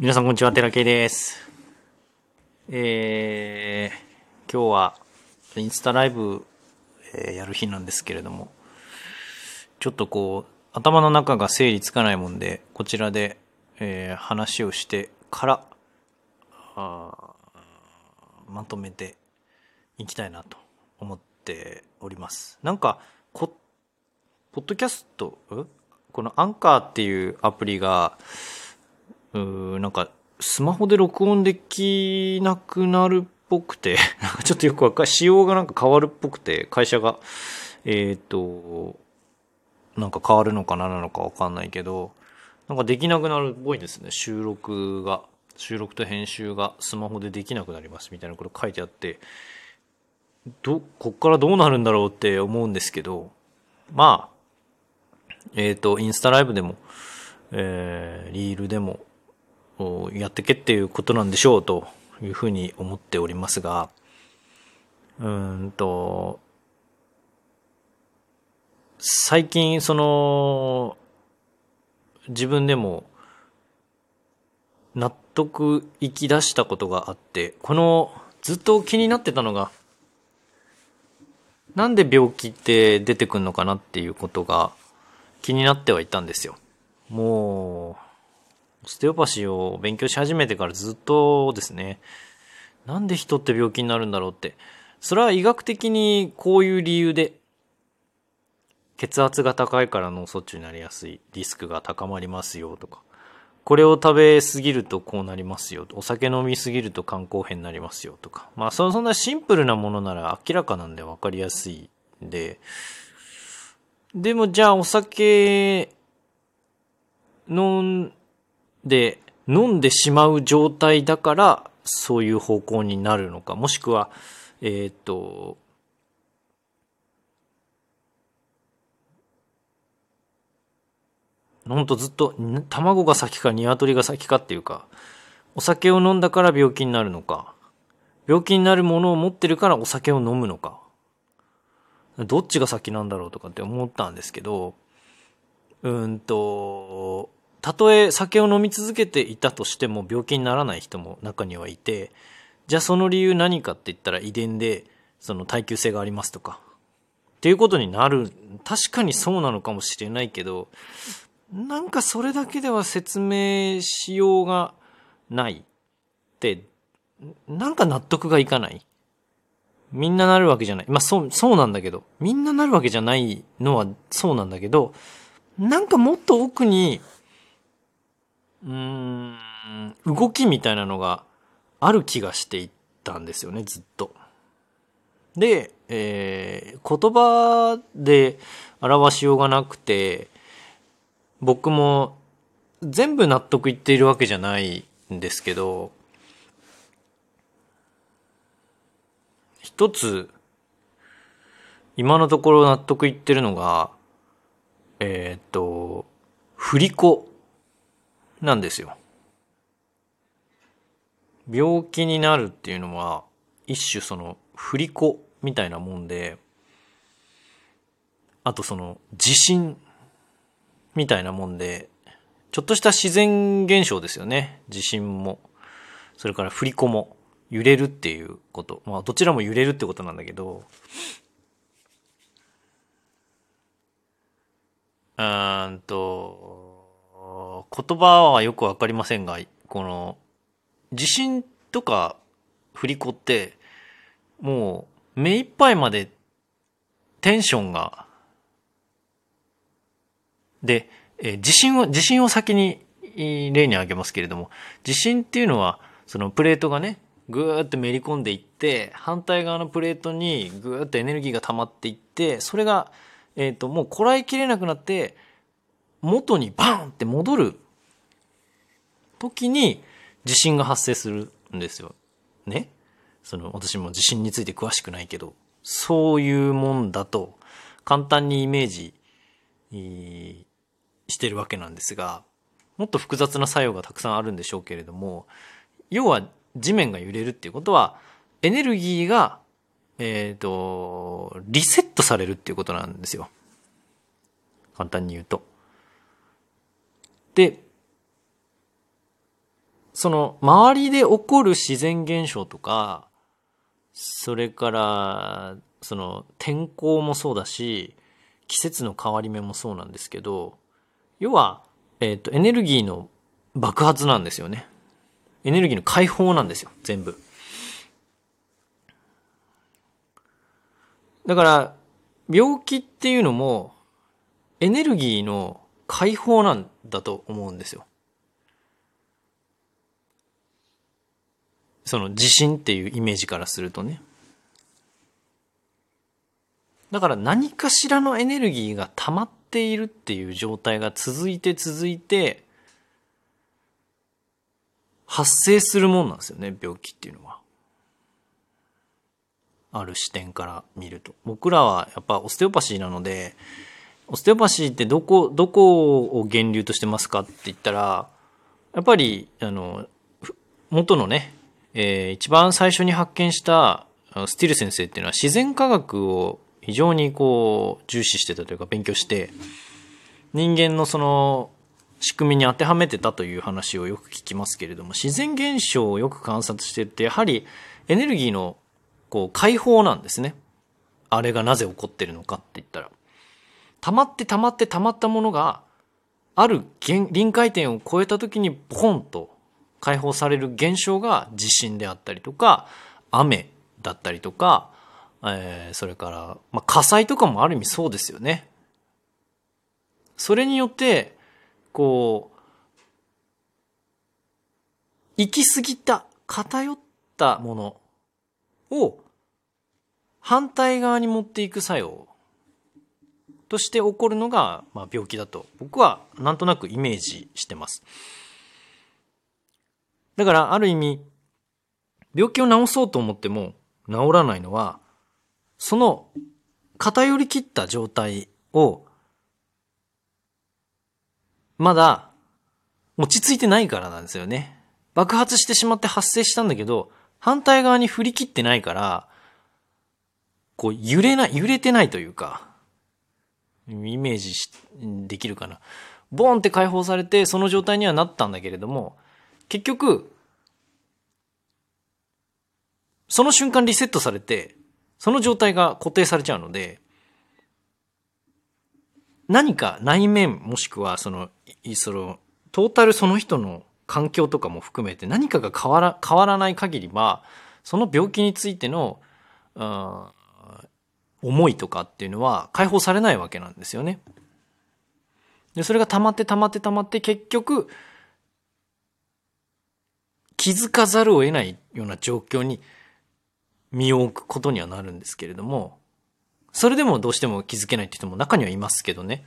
皆さんこんにちは、寺系です。えー、今日はインスタライブ、えーやる日なんですけれども、ちょっとこう、頭の中が整理つかないもんで、こちらで、えー話をしてから、まとめていきたいなと思っております。なんか、こ、ポッドキャスト、このアンカーっていうアプリが、うーなんか、スマホで録音できなくなるっぽくて、なんかちょっとよくわかる、仕様がなんか変わるっぽくて、会社が、えっ、と、なんか変わるのかななのかわかんないけど、なんかできなくなるっぽいですね、収録が。収録と編集がスマホでできなくなりますみたいなこと書いてあって、ど、こっからどうなるんだろうって思うんですけど、まあ、えっ、と、インスタライブでも、えーリールでも、やってけっていうことなんでしょうというふうに思っておりますが、うんと、最近その、自分でも納得いき出したことがあって、このずっと気になってたのが、なんで病気って出てくるのかなっていうことが気になってはいたんですよ。もう、ステオパシーを勉強し始めてからずっとですね、なんで人って病気になるんだろうって。それは医学的にこういう理由で、血圧が高いから脳卒中になりやすい、リスクが高まりますよとか、これを食べ過ぎるとこうなりますよ、お酒飲み過ぎると肝硬変になりますよとか、まあそそんなシンプルなものなら明らかなんで分かりやすいんで、でもじゃあお酒飲んで、飲んでしまう状態だから、そういう方向になるのか、もしくは、えーっと、ほんとずっと、卵が先か鶏が先かっていうか、お酒を飲んだから病気になるのか、病気になるものを持ってるからお酒を飲むのか、どっちが先なんだろうとかって思ったんですけど、うーんと、たとえ酒を飲み続けていたとしても病気にならない人も中にはいて、じゃあその理由何かって言ったら遺伝でその耐久性がありますとか、っていうことになる、確かにそうなのかもしれないけど、なんかそれだけでは説明しようがないって、なんか納得がいかない。みんななるわけじゃない。まあそう、そうなんだけど、みんななるわけじゃないのはそうなんだけど、なんかもっと奥に、うん、動きみたいなのがある気がしていったんですよね、ずっと。で、えー言葉で表しようがなくて、僕も全部納得いっているわけじゃないんですけど、一つ、今のところ納得いってるのが、えーっと、振り子なんですよ。病気になるっていうのは、一種その、振り子みたいなもんで、あとその、地震みたいなもんで、ちょっとした自然現象ですよね。地震も。それから振り子も。揺れるっていうこと。まあ、どちらも揺れるってことなんだけど、うーんと、言葉はよくわかりませんが、この、地震とか振り子って、もう、目いっぱいまでテンションが、で、えー地震を、地震を先に例に挙げますけれども、地震っていうのは、そのプレートがね、ぐーってめり込んでいって、反対側のプレートにぐーってエネルギーが溜まっていって、それが、えっ、と、もうこらえきれなくなって、元にバーンって戻る時に地震が発生するんですよ。ね？その、私も地震について詳しくないけど、そういうもんだと簡単にイメージしてるわけなんですが、もっと複雑な作用がたくさんあるんでしょうけれども、要は地面が揺れるっていうことは、エネルギーが、えっ、と、リセットされるっていうことなんですよ。簡単に言うと。で、その周りで起こる自然現象とか、それから、その天候もそうだし、季節の変わり目もそうなんですけど、要は、えっ、と、エネルギーの爆発なんですよね。エネルギーの解放なんですよ、全部。だから、病気っていうのも、エネルギーの解放なんだと思うんですよ。その地震っていうイメージからするとね。だから何かしらのエネルギーが溜まっているっていう状態が続いて続いて、発生するもんなんですよね、病気っていうのは。ある視点から見ると。僕らはやっぱオステオパシーなので、オステオパシーってどこ、どこを源流としてますかって言ったら、やっぱり、あの、元のね、えー、一番最初に発見したスティル先生っていうのは自然科学を非常にこう重視してたというか勉強して人間のその仕組みに当てはめてたという話をよく聞きますけれども自然現象をよく観察してるとやはりエネルギーのこう解放なんですね。あれがなぜ起こってるのかって言ったら。溜まって溜まって溜まったものがある臨界点を超えた時にポンと解放される現象が地震であったりとか雨だったりとか、えー、それから、まあ、火災とかもある意味そうですよね。それによってこう行き過ぎた偏ったものを反対側に持っていく作用として起こるのが、まあ、病気だと僕はなんとなくイメージしてます。だから、ある意味、病気を治そうと思っても治らないのは、その偏りきった状態を、まだ落ち着いてないからなんですよね。爆発してしまって発生したんだけど、反対側に振り切ってないから、こう揺れな、揺れてないというか、イメージしできるかな。ボーンって解放されて、その状態にはなったんだけれども、結局、その瞬間リセットされて、その状態が固定されちゃうので、何か内面もしくはその、その、トータルその人の環境とかも含めて何かが変わら、変わらない限りは、その病気についての、うん、思いとかっていうのは解放されないわけなんですよね。で、それが溜まって溜まって溜まって結局、気づかざるを得ないような状況に身を置くことにはなるんですけれども、それでもどうしても気づけないって人も中にはいますけどね。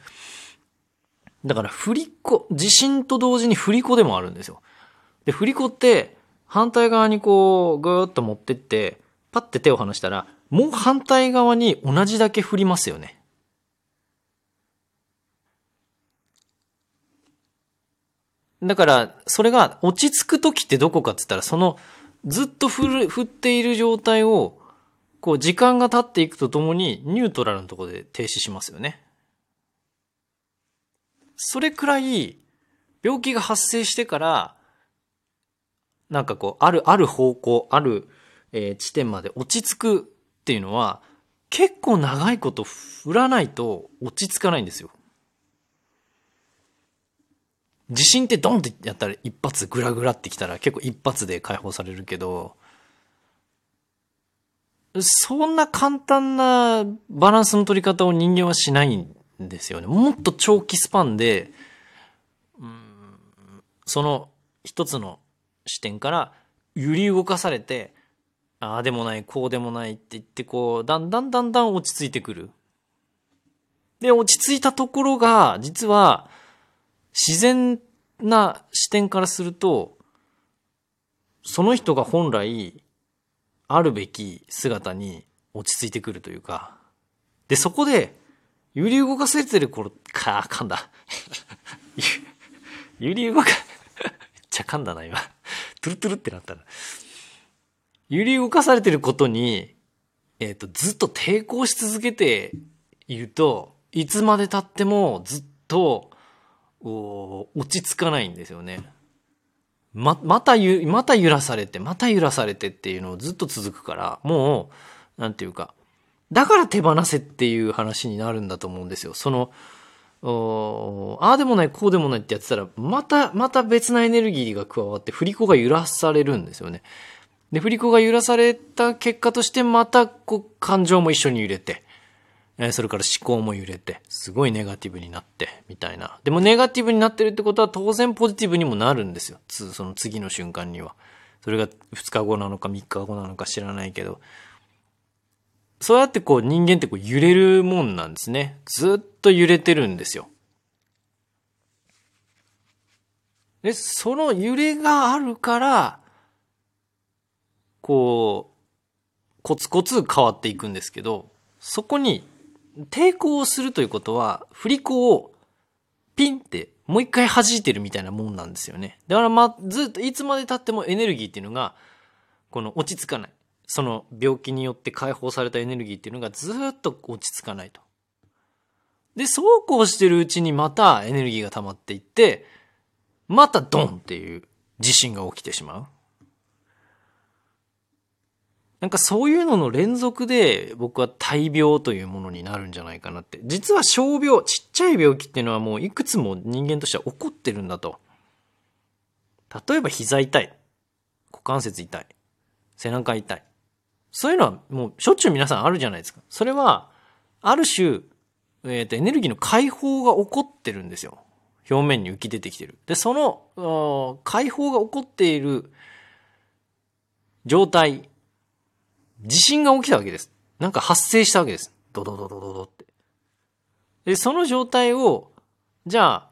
だから振り子、地震と同時に振り子でもあるんですよ。で、振り子って反対側にこうぐーっと持ってって、パッて手を離したら、もう反対側に同じだけ振りますよね。だから、それが落ち着く時ってどこかって言ったら、その、ずっと振る、振っている状態を、こう、時間が経っていくとともに、ニュートラルのところで停止しますよね。それくらい、病気が発生してから、なんかこう、ある、ある方向、ある、えー、地点まで落ち着くっていうのは、結構長いこと振らないと落ち着かないんですよ。地震ってドンってやったら一発グラグラってきたら結構一発で解放されるけど、そんな簡単なバランスの取り方を人間はしないんですよね。もっと長期スパンで、うん、その一つの視点から揺り動かされて、ああでもない、こうでもないって言ってこう、だんだんだんだん落ち着いてくる。で、落ち着いたところが、実は、自然な視点からすると、その人が本来、あるべき姿に落ち着いてくるというか、で、そこで、揺り動かせてる頃、か、あ噛んだ。揺り動か、めっちゃ噛んだな、今。トゥルトゥルってなったな。揺り動かされてることに、えっ、ー、と、ずっと抵抗し続けていると、いつまで経ってもずっと、落ち着かないんですよね。ま、またゆ、また揺らされて、また揺らされてっていうのをずっと続くから、もう、なんていうか、だから手放せっていう話になるんだと思うんですよ。その、ああでもない、こうでもないってやってたら、また、また別なエネルギーが加わって、振り子が揺らされるんですよね。で、振り子が揺らされた結果として、また、こう、感情も一緒に揺れて、えそれから思考も揺れて、すごいネガティブになって、みたいな。でもネガティブになってるってことは当然ポジティブにもなるんですよ。つ、その次の瞬間には。それが2日後なのか3日後なのか知らないけど。そうやってこう人間ってこう揺れるもんなんですね。ずっと揺れてるんですよ。で、その揺れがあるから、こう、コツコツ変わっていくんですけど、そこに抵抗をするということは、振り子をピンってもう一回弾いてるみたいなもんなんですよね。だからまあ、ずっといつまで経ってもエネルギーっていうのが、この落ち着かない。その病気によって解放されたエネルギーっていうのがずっと落ち着かないと。で、そうこうしてるうちにまたエネルギーが溜まっていって、またドンっていう地震が起きてしまう。なんかそういうのの連続で僕は大病というものになるんじゃないかなって。実は小病、ちっちゃい病気っていうのはもういくつも人間としては起こってるんだと。例えば膝痛い。股関節痛い。背中痛い。そういうのはもうしょっちゅう皆さんあるじゃないですか。それは、ある種、えっ、ー、と、エネルギーの解放が起こってるんですよ。表面に浮き出てきてる。で、その、解放が起こっている状態、地震が起きたわけです。なんか発生したわけです。ドドドドドドって。で、その状態を、じゃあ、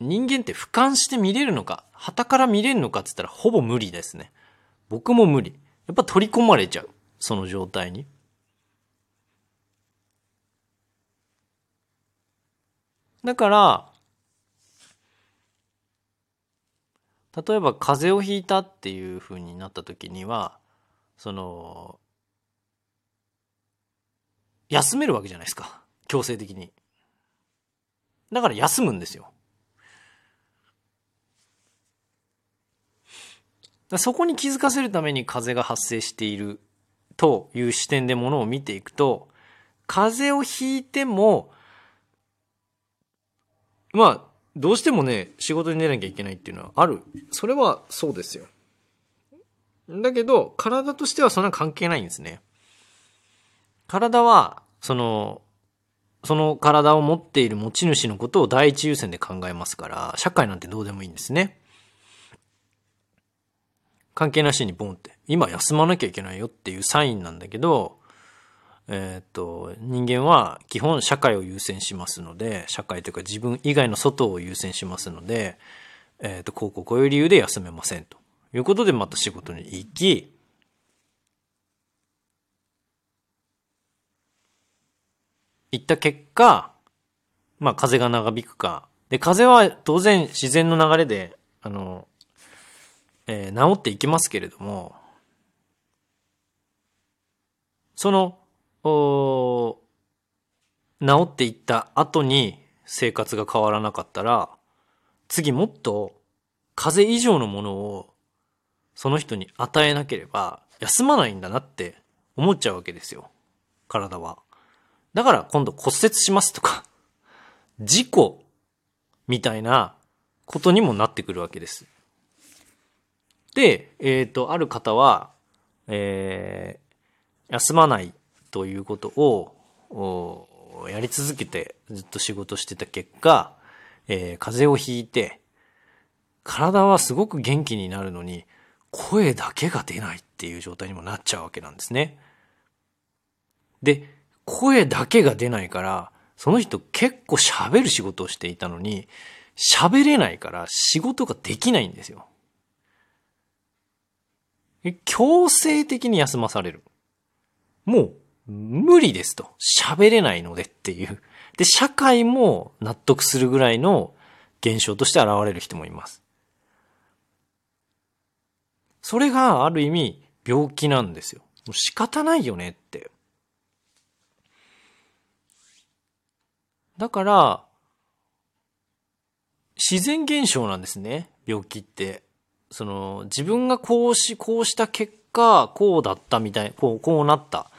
人間って俯瞰して見れるのか、旗から見れるのかって言ったらほぼ無理ですね。僕も無理。やっぱ取り込まれちゃう。その状態に。だから、例えば風邪をひいたっていう風になった時には、その、休めるわけじゃないですか。強制的に。だから休むんですよ。そこに気づかせるために風が発生しているという視点でものを見ていくと、風邪をひいても、まあ、どうしてもね、仕事に出なきゃいけないっていうのはある。それはそうですよ。だけど、体としてはそんな関係ないんですね。体は、その、その体を持っている持ち主のことを第一優先で考えますから、社会なんてどうでもいいんですね。関係なしにボンって、今休まなきゃいけないよっていうサインなんだけど、えっ、と、人間は基本社会を優先しますので、社会というか自分以外の外を優先しますので、えっ、と、こうこうこういう理由で休めませんということでまた仕事に行き、行った結果、まあ風が長引くか。で、風は当然自然の流れで、あの、えー、治っていきますけれども、その、お治っていった後に生活が変わらなかったら、次もっと風邪以上のものをその人に与えなければ休まないんだなって思っちゃうわけですよ。体は。だから今度骨折しますとか、事故みたいなことにもなってくるわけです。で、えっ、ー、と、ある方は、えー、休まないということを、やり続けてずっと仕事してた結果、えー、風邪をひいて、体はすごく元気になるのに、声だけが出ないっていう状態にもなっちゃうわけなんですね。で、声だけが出ないから、その人結構喋る仕事をしていたのに、喋れないから仕事ができないんですよ。強制的に休まされる。もう、無理ですと。喋れないのでっていう。で、社会も納得するぐらいの現象として現れる人もいます。それがある意味病気なんですよ。もう仕方ないよねって。だから、自然現象なんですね。病気って。その、自分がこうし、こうした結果、こうだったみたい、こう、こうなった。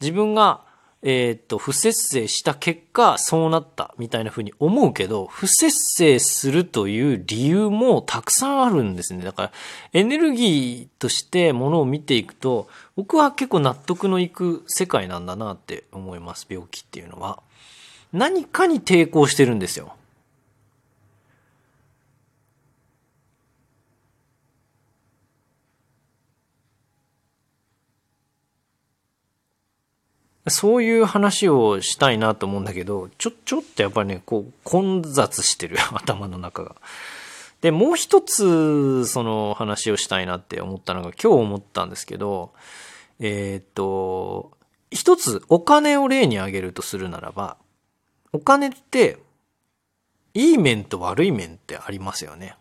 自分が、えー、っと、不節制した結果、そうなったみたいな風に思うけど、不節制するという理由もたくさんあるんですね。だから、エネルギーとしてものを見ていくと、僕は結構納得のいく世界なんだなって思います、病気っていうのは。何かに抵抗してるんですよ。そういう話をしたいなと思うんだけど、ちょ、ちょっとやっぱりね、こう、混雑してる、頭の中が。で、もう一つ、その話をしたいなって思ったのが、今日思ったんですけど、えー、っと、一つお金を例に挙げるとするならば、お金って、いい面と悪い面ってありますよね。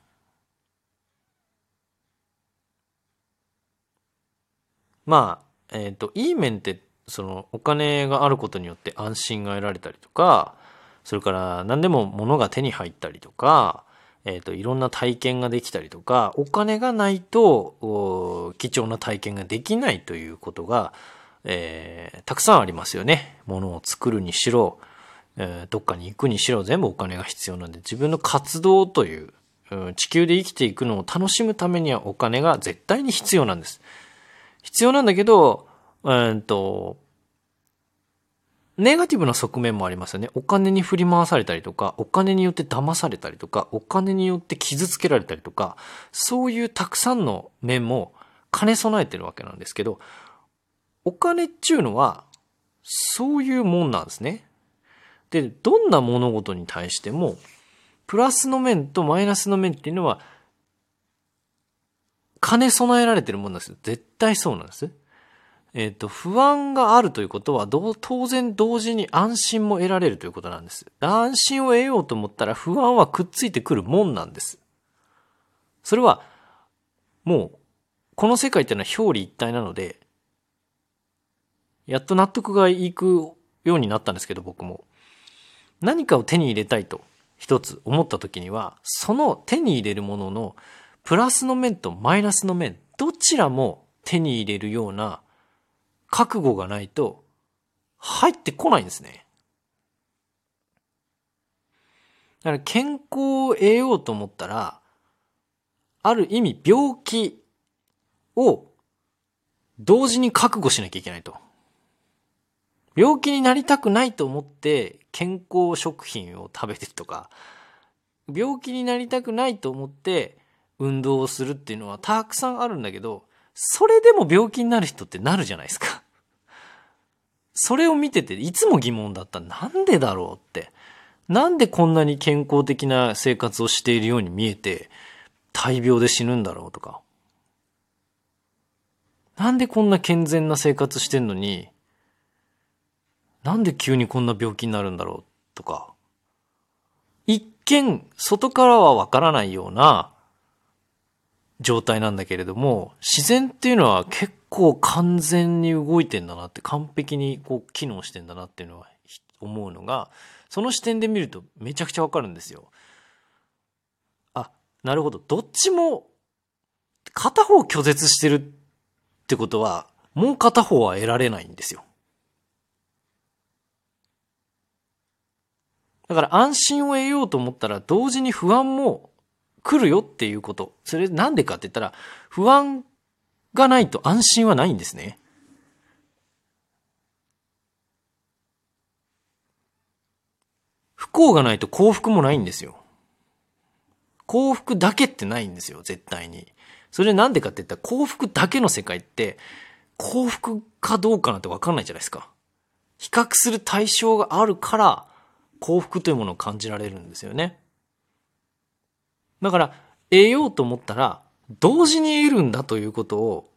まあ、えっ、と、いい面ってそのお金があることによって安心が得られたりとか、それから何でも物が手に入ったりとか、え、ー、と、いろんな体験ができたりとか、お金がないと、貴重な体験ができないということが、えー、たくさんありますよね。物を作るにしろ、えー、どっかに行くにしろ全部お金が必要なんで、自分の活動という、地球で生きていくのを楽しむためにはお金が絶対に必要なんです。必要なんだけど、うんと、ネガティブな側面もありますよね。お金に振り回されたりとか、お金によって騙されたりとか、お金によって傷つけられたりとか、そういうたくさんの面も兼ね備えてるわけなんですけど、お金っていうのは、そういうもんなんですね。で、どんな物事に対しても、プラスの面とマイナスの面っていうのは、兼ね備えられてるもんなんですよ。絶対そうなんです。えっ、ー、と、不安があるということは、当然同時に安心も得られるということなんです。安心を得ようと思ったら不安はくっついてくるもんなんです。それは、もう、この世界っていうのは表裏一体なので、やっと納得がいくようになったんですけど、僕も。何かを手に入れたいと一つ思った時には、その手に入れるもののプラスの面とマイナスの面、どちらも手に入れるような覚悟がないと入ってこないんですね。だから健康を得ようと思ったら、ある意味病気を同時に覚悟しなきゃいけないと。病気になりたくないと思って健康食品を食べてるとか、病気になりたくないと思って運動をするっていうのはたくさんあるんだけど、それでも病気になる人ってなるじゃないですか。それを見てていつも疑問だった。なんでだろうって。なんでこんなに健康的な生活をしているように見えて、大病で死ぬんだろうとか。なんでこんな健全な生活してんのに、なんで急にこんな病気になるんだろうとか。一見、外からはわからないような状態なんだけれども、自然っていうのは結構完全に動いてんだなって、完璧にこう機能してんだなっていうのは思うのが、その視点で見るとめちゃくちゃわかるんですよ。あ、なるほど。どっちも、片方拒絶してるってことは、もう片方は得られないんですよ。だから安心を得ようと思ったら同時に不安も来るよっていうこと。それなんでかって言ったら、不安がないと安心はないんですね。不幸がないと幸福もないんですよ。幸福だけってないんですよ、絶対に。それなんでかって言ったら幸福だけの世界って幸福かどうかなんてわかんないじゃないですか。比較する対象があるから幸福というものを感じられるんですよね。だから、得ようと思ったら、同時に得るんだということを、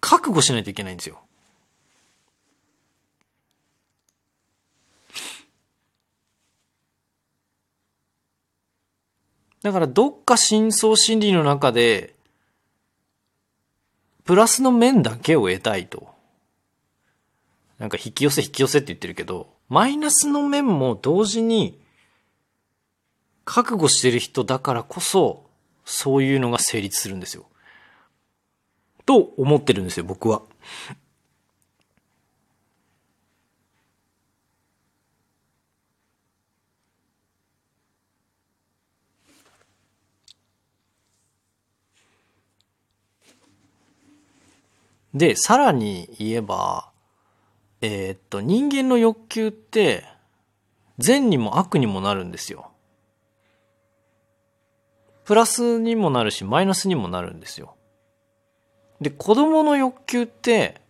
覚悟しないといけないんですよ。だからどっか深層心理の中で、プラスの面だけを得たいと。なんか引き寄せ引き寄せって言ってるけど、マイナスの面も同時に覚悟してる人だからこそ、そういうのが成立するんですよ。と思ってるんですよ、僕は。で、さらに言えば、えー、っと、人間の欲求って、善にも悪にもなるんですよ。プラスにもなるし、マイナスにもなるんですよ。で、子供の欲求って、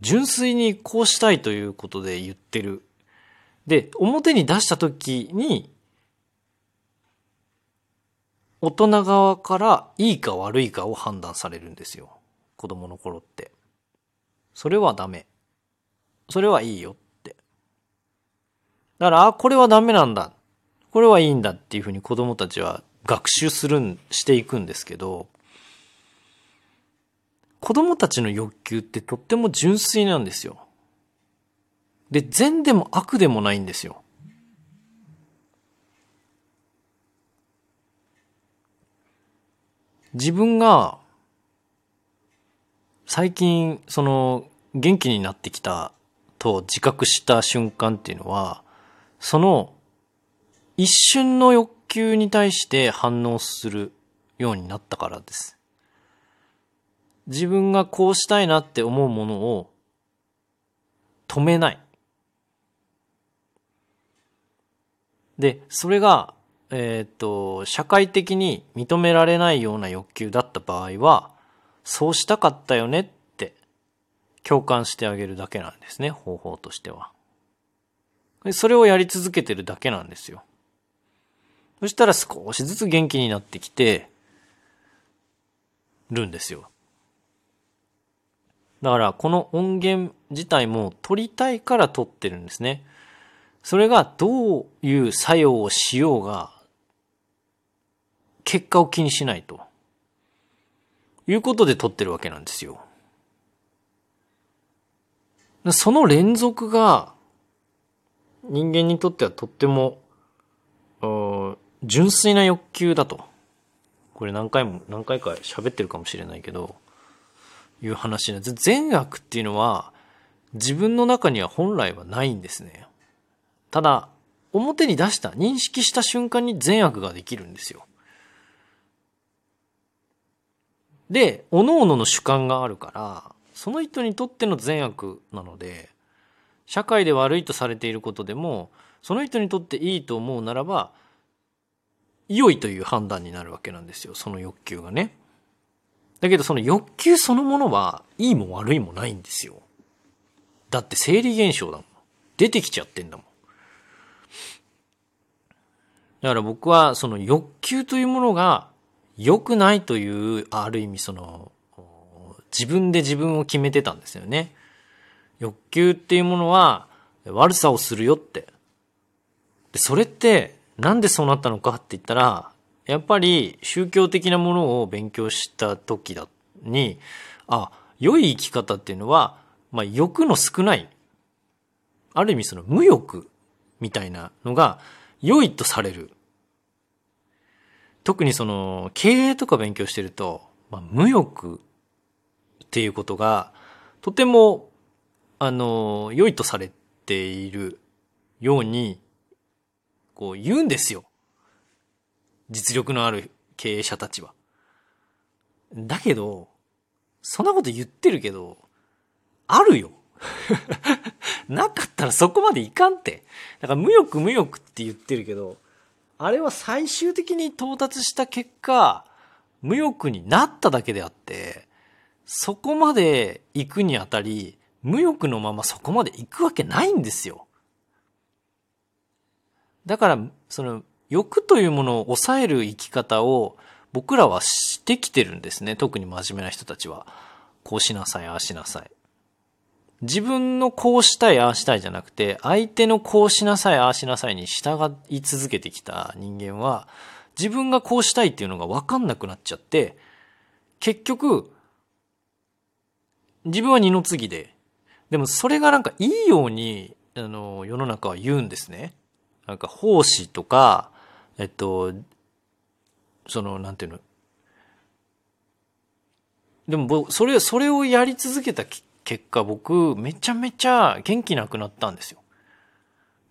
純粋にこうしたいということで言ってる。で、表に出したときに、大人側からいいか悪いかを判断されるんですよ。子供の頃って。それはダメ。それはいいよって。だから、あ、これはダメなんだ。これはいいんだっていうふうに子供たちは学習するん、していくんですけど、子供たちの欲求ってとっても純粋なんですよ。で、善でも悪でもないんですよ。自分が最近、その、元気になってきたと自覚した瞬間っていうのは、その、一瞬の欲求に対して反応するようになったからです。自分がこうしたいなって思うものを止めない。で、それが、えっ、と、社会的に認められないような欲求だった場合は、そうしたかったよねって共感してあげるだけなんですね、方法としては。それをやり続けてるだけなんですよ。そしたら少しずつ元気になってきてるんですよ。だからこの音源自体も撮りたいから撮ってるんですね。それがどういう作用をしようが結果を気にしないと。いうことで撮ってるわけなんですよ。その連続が人間にとってはとっても純粋な欲求だと。これ何回も、何回か喋ってるかもしれないけど、いう話なんです。善悪っていうのは自分の中には本来はないんですね。ただ、表に出した、認識した瞬間に善悪ができるんですよ。で、各々の主観があるから、その人にとっての善悪なので、社会で悪いとされていることでも、その人にとっていいと思うならば、良いという判断になるわけなんですよ、その欲求がね。だけどその欲求そのものは、いいも悪いもないんですよ。だって生理現象だもん。出てきちゃってんだもん。だから僕はその欲求というものが良くないという、ある意味その、自分で自分を決めてたんですよね。欲求っていうものは悪さをするよって。で、それってなんでそうなったのかって言ったら、やっぱり宗教的なものを勉強した時だに、あ、良い生き方っていうのは、まあ欲の少ない、ある意味その無欲みたいなのが良いとされる。特にその、経営とか勉強してると、まあ、無欲っていうことが、とても、あの、良いとされているように、こう言うんですよ。実力のある経営者たちは。だけど、そんなこと言ってるけど、あるよ。なかったらそこまでいかんって。だから無欲無欲って言ってるけど、あれは最終的に到達した結果、無欲になっただけであって、そこまで行くにあたり、無欲のままそこまで行くわけないんですよ。だから、その、欲というものを抑える生き方を僕らはしてきてるんですね。特に真面目な人たちは。こうしなさい、ああしなさい。自分のこうしたい、ああしたいじゃなくて、相手のこうしなさい、ああしなさいに従い続けてきた人間は、自分がこうしたいっていうのが分かんなくなっちゃって、結局、自分は二の次で、でもそれがなんかいいように、あの、世の中は言うんですね。なんか奉仕とか、えっと、その、なんていうの？でも僕、それ、それをやり続けた結果、僕、めちゃめちゃ元気なくなったんですよ。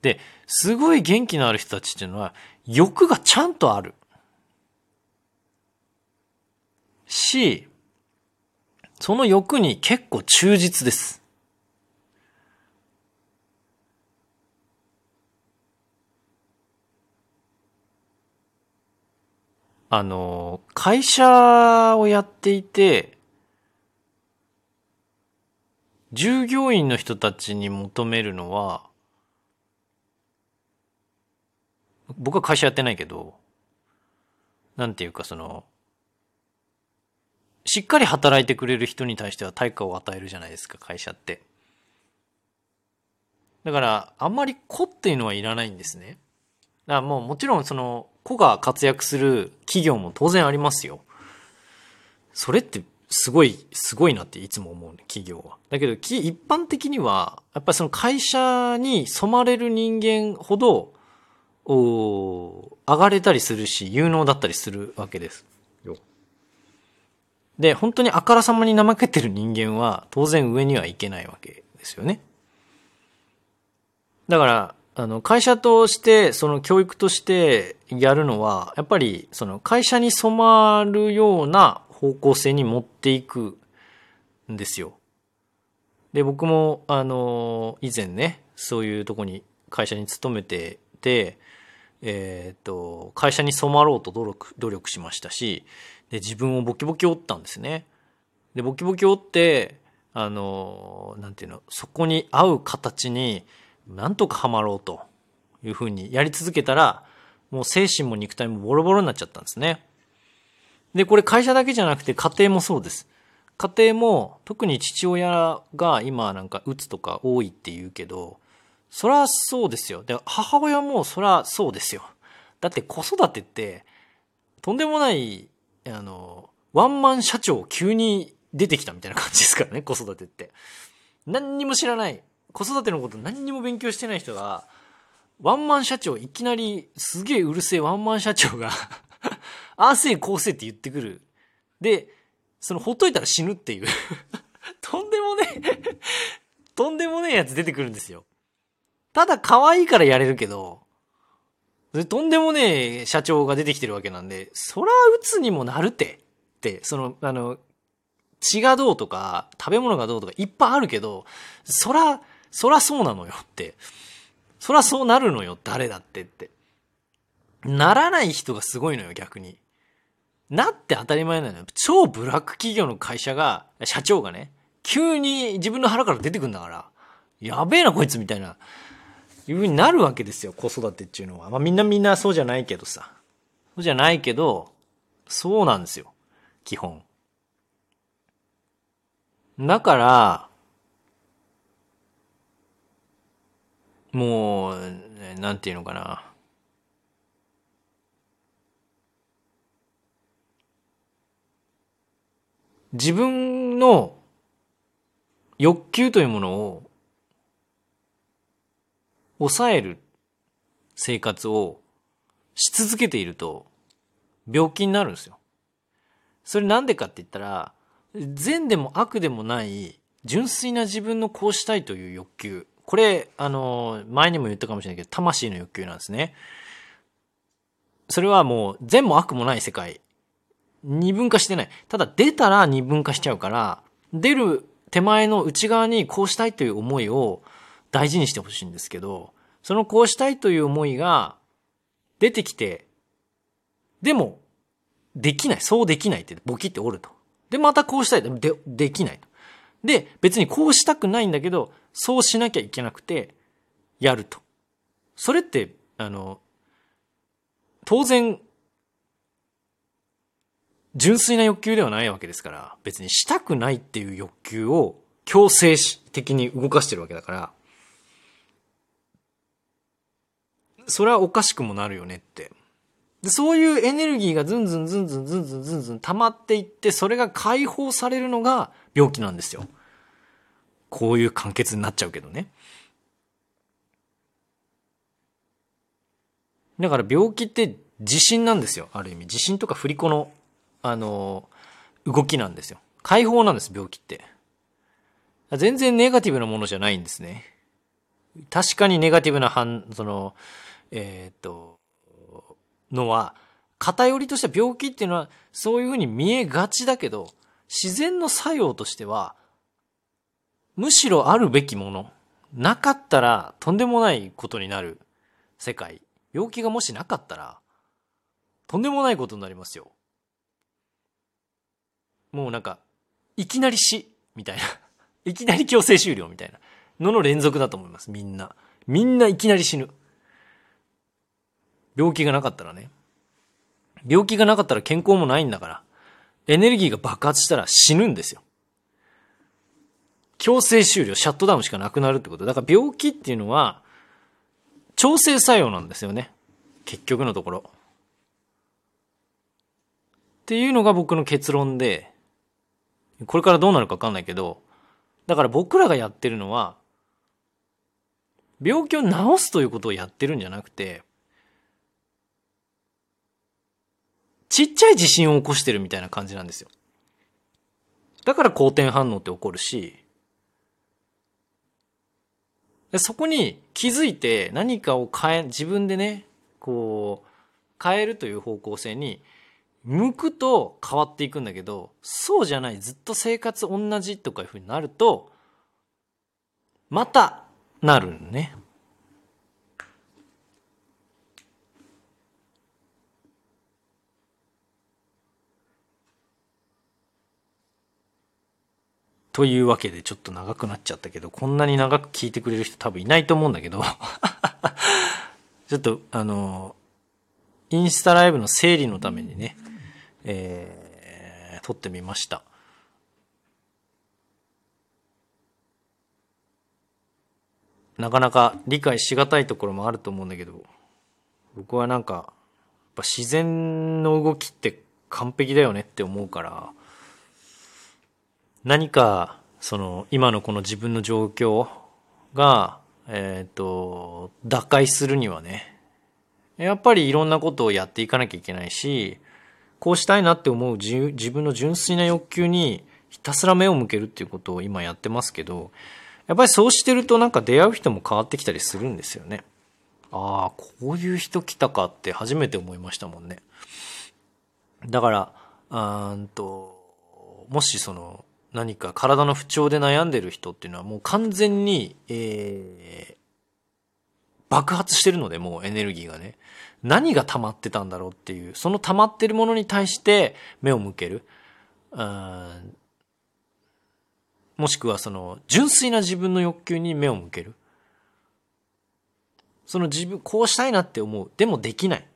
で、すごい元気のある人たちっていうのは、欲がちゃんとある。し、その欲に結構忠実です。あの、会社をやっていて、従業員の人たちに求めるのは、僕は会社やってないけど、なんていうかその、しっかり働いてくれる人に対しては対価を与えるじゃないですか、会社って。だから、あんまり子っていうのはいらないんですね。だからもうもちろんその、子が活躍する企業も当然ありますよ。それってすごい、すごいなっていつも思うね、企業は。だけど、一般的には、やっぱりその会社に染まれる人間ほど、お上がれたりするし、有能だったりするわけですよ。で、本当にあからさまに怠けてる人間は、当然上にはいけないわけですよね。だから、あの、会社として、その教育としてやるのは、やっぱり、その会社に染まるような方向性に持っていくんですよ。で、僕も、あの、以前ね、そういうとこに、会社に勤めてて、えっ、と、会社に染まろうと努力、努力しましたし、で、自分をボキボキ折ったんですね。で、ボキボキ折って、あの、なんていうの、そこに合う形に、なんとかハマろうというふうにやり続けたら、もう精神も肉体もボロボロになっちゃったんですね。で、これ会社だけじゃなくて家庭もそうです。家庭も特に父親が今なんかうつとか多いって言うけど、そらそうですよ。で、母親もそらそうですよ。だって子育てって、とんでもない、あの、ワンマン社長急に出てきたみたいな感じですからね、子育てって。何にも知らない。子育てのこと何にも勉強してない人が、ワンマン社長、いきなりすげえうるせえワンマン社長が ああせえこうせえって言ってくる。で、そのほっといたら死ぬっていう とんでもねえ とんでもねえやつ出てくるんですよ。ただ可愛いからやれるけど、とんでもねえ社長が出てきてるわけなんで、そら鬱にもなるて。って、その、あの、血がどうとか、食べ物がどうとかいっぱいあるけど、そら、そらそうなのよって。そらそうなるのよ、誰だってって。ならない人がすごいのよ、逆に。なって当たり前なのよ。超ブラック企業の会社が、社長がね、急に自分の腹から出てくんだから、やべえなこいつみたいな、いう風になるわけですよ、子育てっていうのは。まあみんなみんなそうじゃないけどさ。そうじゃないけど、そうなんですよ。基本。だから、もう、なんていうのかな。自分の欲求というものを抑える生活をし続けていると病気になるんですよ。それなんでかって言ったら、善でも悪でもない純粋な自分のこうしたいという欲求。これ、あの、前にも言ったかもしれないけど、魂の欲求なんですね。それはもう善も悪もない世界。二分化してない。ただ出たら二分化しちゃうから、出る手前の内側にこうしたいという思いを大事にしてほしいんですけど、そのこうしたいという思いが出てきて、でも、できない。そうできないってボキっておると。で、またこうしたい。で、できない。で、別にこうしたくないんだけど、そうしなきゃいけなくて、やると。それって、あの、当然、純粋な欲求ではないわけですから、別にしたくないっていう欲求を強制的に動かしてるわけだから、それはおかしくもなるよねって。で、そういうエネルギーがずんずんずんずんずんずんずんずん溜まっていって、それが解放されるのが病気なんですよ。こういう完結になっちゃうけどね。だから病気って自信なんですよ、ある意味。自信とか振り子の、あの、動きなんですよ。解放なんです、病気って。全然ネガティブなものじゃないんですね。確かにネガティブな反、その、えー、っと、のは、偏りとしては病気っていうのはそういうふうに見えがちだけど、自然の作用としては、むしろあるべきもの。なかったらとんでもないことになる世界。病気がもしなかったら、とんでもないことになりますよ。もうなんか、いきなり死、みたいな。いきなり強制終了みたいなのの連続だと思います、みんな。みんないきなり死ぬ。病気がなかったらね。病気がなかったら健康もないんだから、エネルギーが爆発したら死ぬんですよ。強制終了、シャットダウンしかなくなるってこと。だから病気っていうのは、調整作用なんですよね。結局のところ。っていうのが僕の結論で、これからどうなるかわかんないけど、だから僕らがやってるのは、病気を治すということをやってるんじゃなくて、ちっちゃい地震を起こしてるみたいな感じなんですよ。だから好転反応って起こるし、そこに気づいて何かを変え、自分でね、こう、変えるという方向性に向くと変わっていくんだけど、そうじゃない、ずっと生活同じとかいうふうになると、またなるね。というわけでちょっと長くなっちゃったけど、こんなに長く聞いてくれる人多分いないと思うんだけど ちょっとあの、インスタライブの整理のためにね、えー、撮ってみました。なかなか理解しがたいところもあると思うんだけど、僕はなんか、やっぱ自然の動きって完璧だよねって思うから、何か、その、今のこの自分の状況が、えっ、ー、と、打開するにはね、やっぱりいろんなことをやっていかなきゃいけないし、こうしたいなって思う自分の純粋な欲求にひたすら目を向けるっていうことを今やってますけど、やっぱりそうしてるとなんか出会う人も変わってきたりするんですよね。ああ、こういう人来たかって初めて思いましたもんね。だから、うんと、もしその、何か体の不調で悩んでる人っていうのはもう完全に、えー、爆発してるので、もうエネルギーがね。何が溜まってたんだろうっていう、その溜まってるものに対して目を向ける。もしくはその、純粋な自分の欲求に目を向ける。その自分、こうしたいなって思う。でもできない。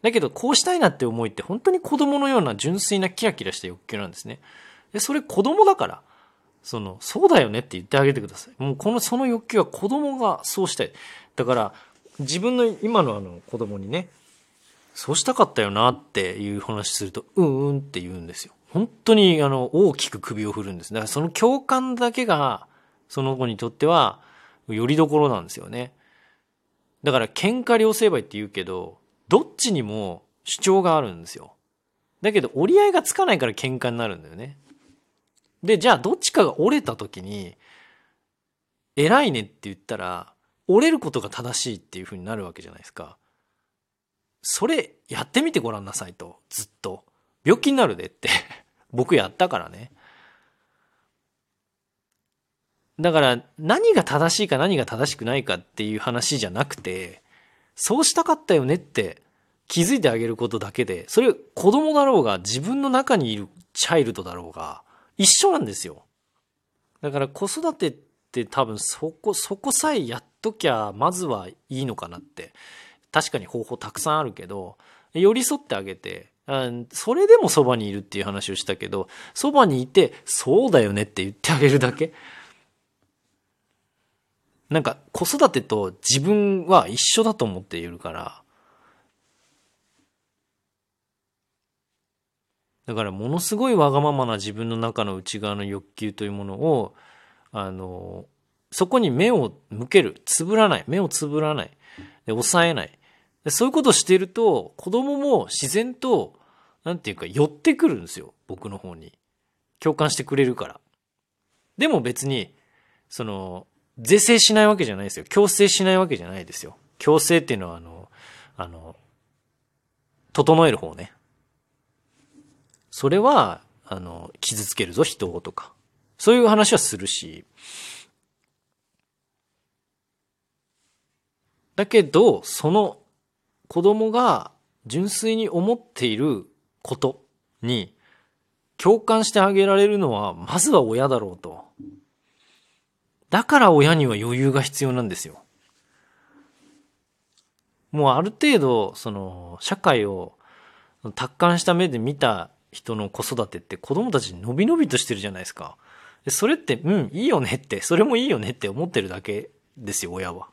だけど、こうしたいなって思いって本当に子供のような純粋なキラキラした欲求なんですね。で、それ子供だから、その、そうだよねって言ってあげてください。もうこの、その欲求は子供がそうしたい。だから、自分の今のあの子供にね、そうしたかったよなっていう話すると、うんうんって言うんですよ。本当にあの、大きく首を振るんです。だからその共感だけが、その子にとっては、よりどころなんですよね。だから喧嘩両成敗って言うけど、どっちにも主張があるんですよ。だけど折り合いがつかないから喧嘩になるんだよね。で、じゃあどっちかが折れた時に、偉いねって言ったら、折れることが正しいっていう風になるわけじゃないですか。それやってみてごらんなさいと、ずっと。病気になるでって 僕やったからね。だから何が正しいか何が正しくないかっていう話じゃなくて、そうしたかったよねって気づいてあげることだけで、それ子供だろうが自分の中にいるチャイルドだろうが一緒なんですよ。だから子育てって多分そこ、そこさえやっときゃまずはいいのかなって。確かに方法たくさんあるけど、寄り添ってあげて、それでもそばにいるっていう話をしたけど、そばにいて、そうだよねって言ってあげるだけ。なんか子育てと自分は一緒だと思っているから、だからものすごいわがままな自分の中の内側の欲求というものを、あの、そこに目を向ける。つぶらない。目をつぶらない。で、抑えない。でそういうことをしていると、子供も自然と、なんていうか、寄ってくるんですよ。僕の方に。共感してくれるから。でも別に、その、是正しないわけじゃないですよ。強制しないわけじゃないですよ。強制っていうのは、あの、あの、整える方ね。それは、あの、傷つけるぞ、人をとか。そういう話はするし。だけど、その子供が純粋に思っていることに共感してあげられるのは、まずは親だろうと。だから親には余裕が必要なんですよ。もうある程度、その、社会を達観した目で見た人の子育てって子供たち伸び伸びとしてるじゃないですか。それって、うん、いいよねって、それもいいよねって思ってるだけですよ、親は。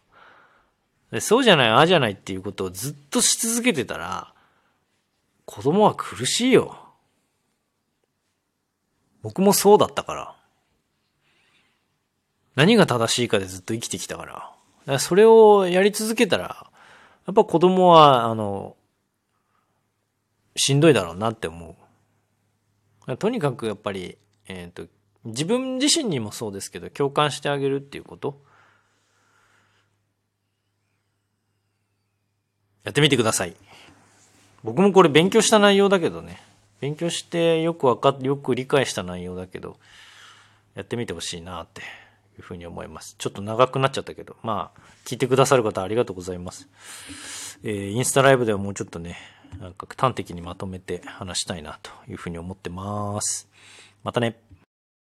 そうじゃない、ああじゃないっていうことをずっとし続けてたら、子供は苦しいよ。僕もそうだったから。何が正しいかでずっと生きてきたから。からそれをやり続けたら、やっぱ子供は、あの、しんどいだろうなって思う。とにかくやっぱり、えっ、ー、と、自分自身にもそうですけど、共感してあげるっていうこと。やってみてください。僕もこれ勉強した内容だけどね。勉強してよくわかっ、よく理解した内容だけど、やってみてほしいなっていうふうに思います。ちょっと長くなっちゃったけど、まあ、聞いてくださる方ありがとうございます。えー、インスタライブではもうちょっとね、なんか端的にまとめて話したいなというふうに思ってます。またね。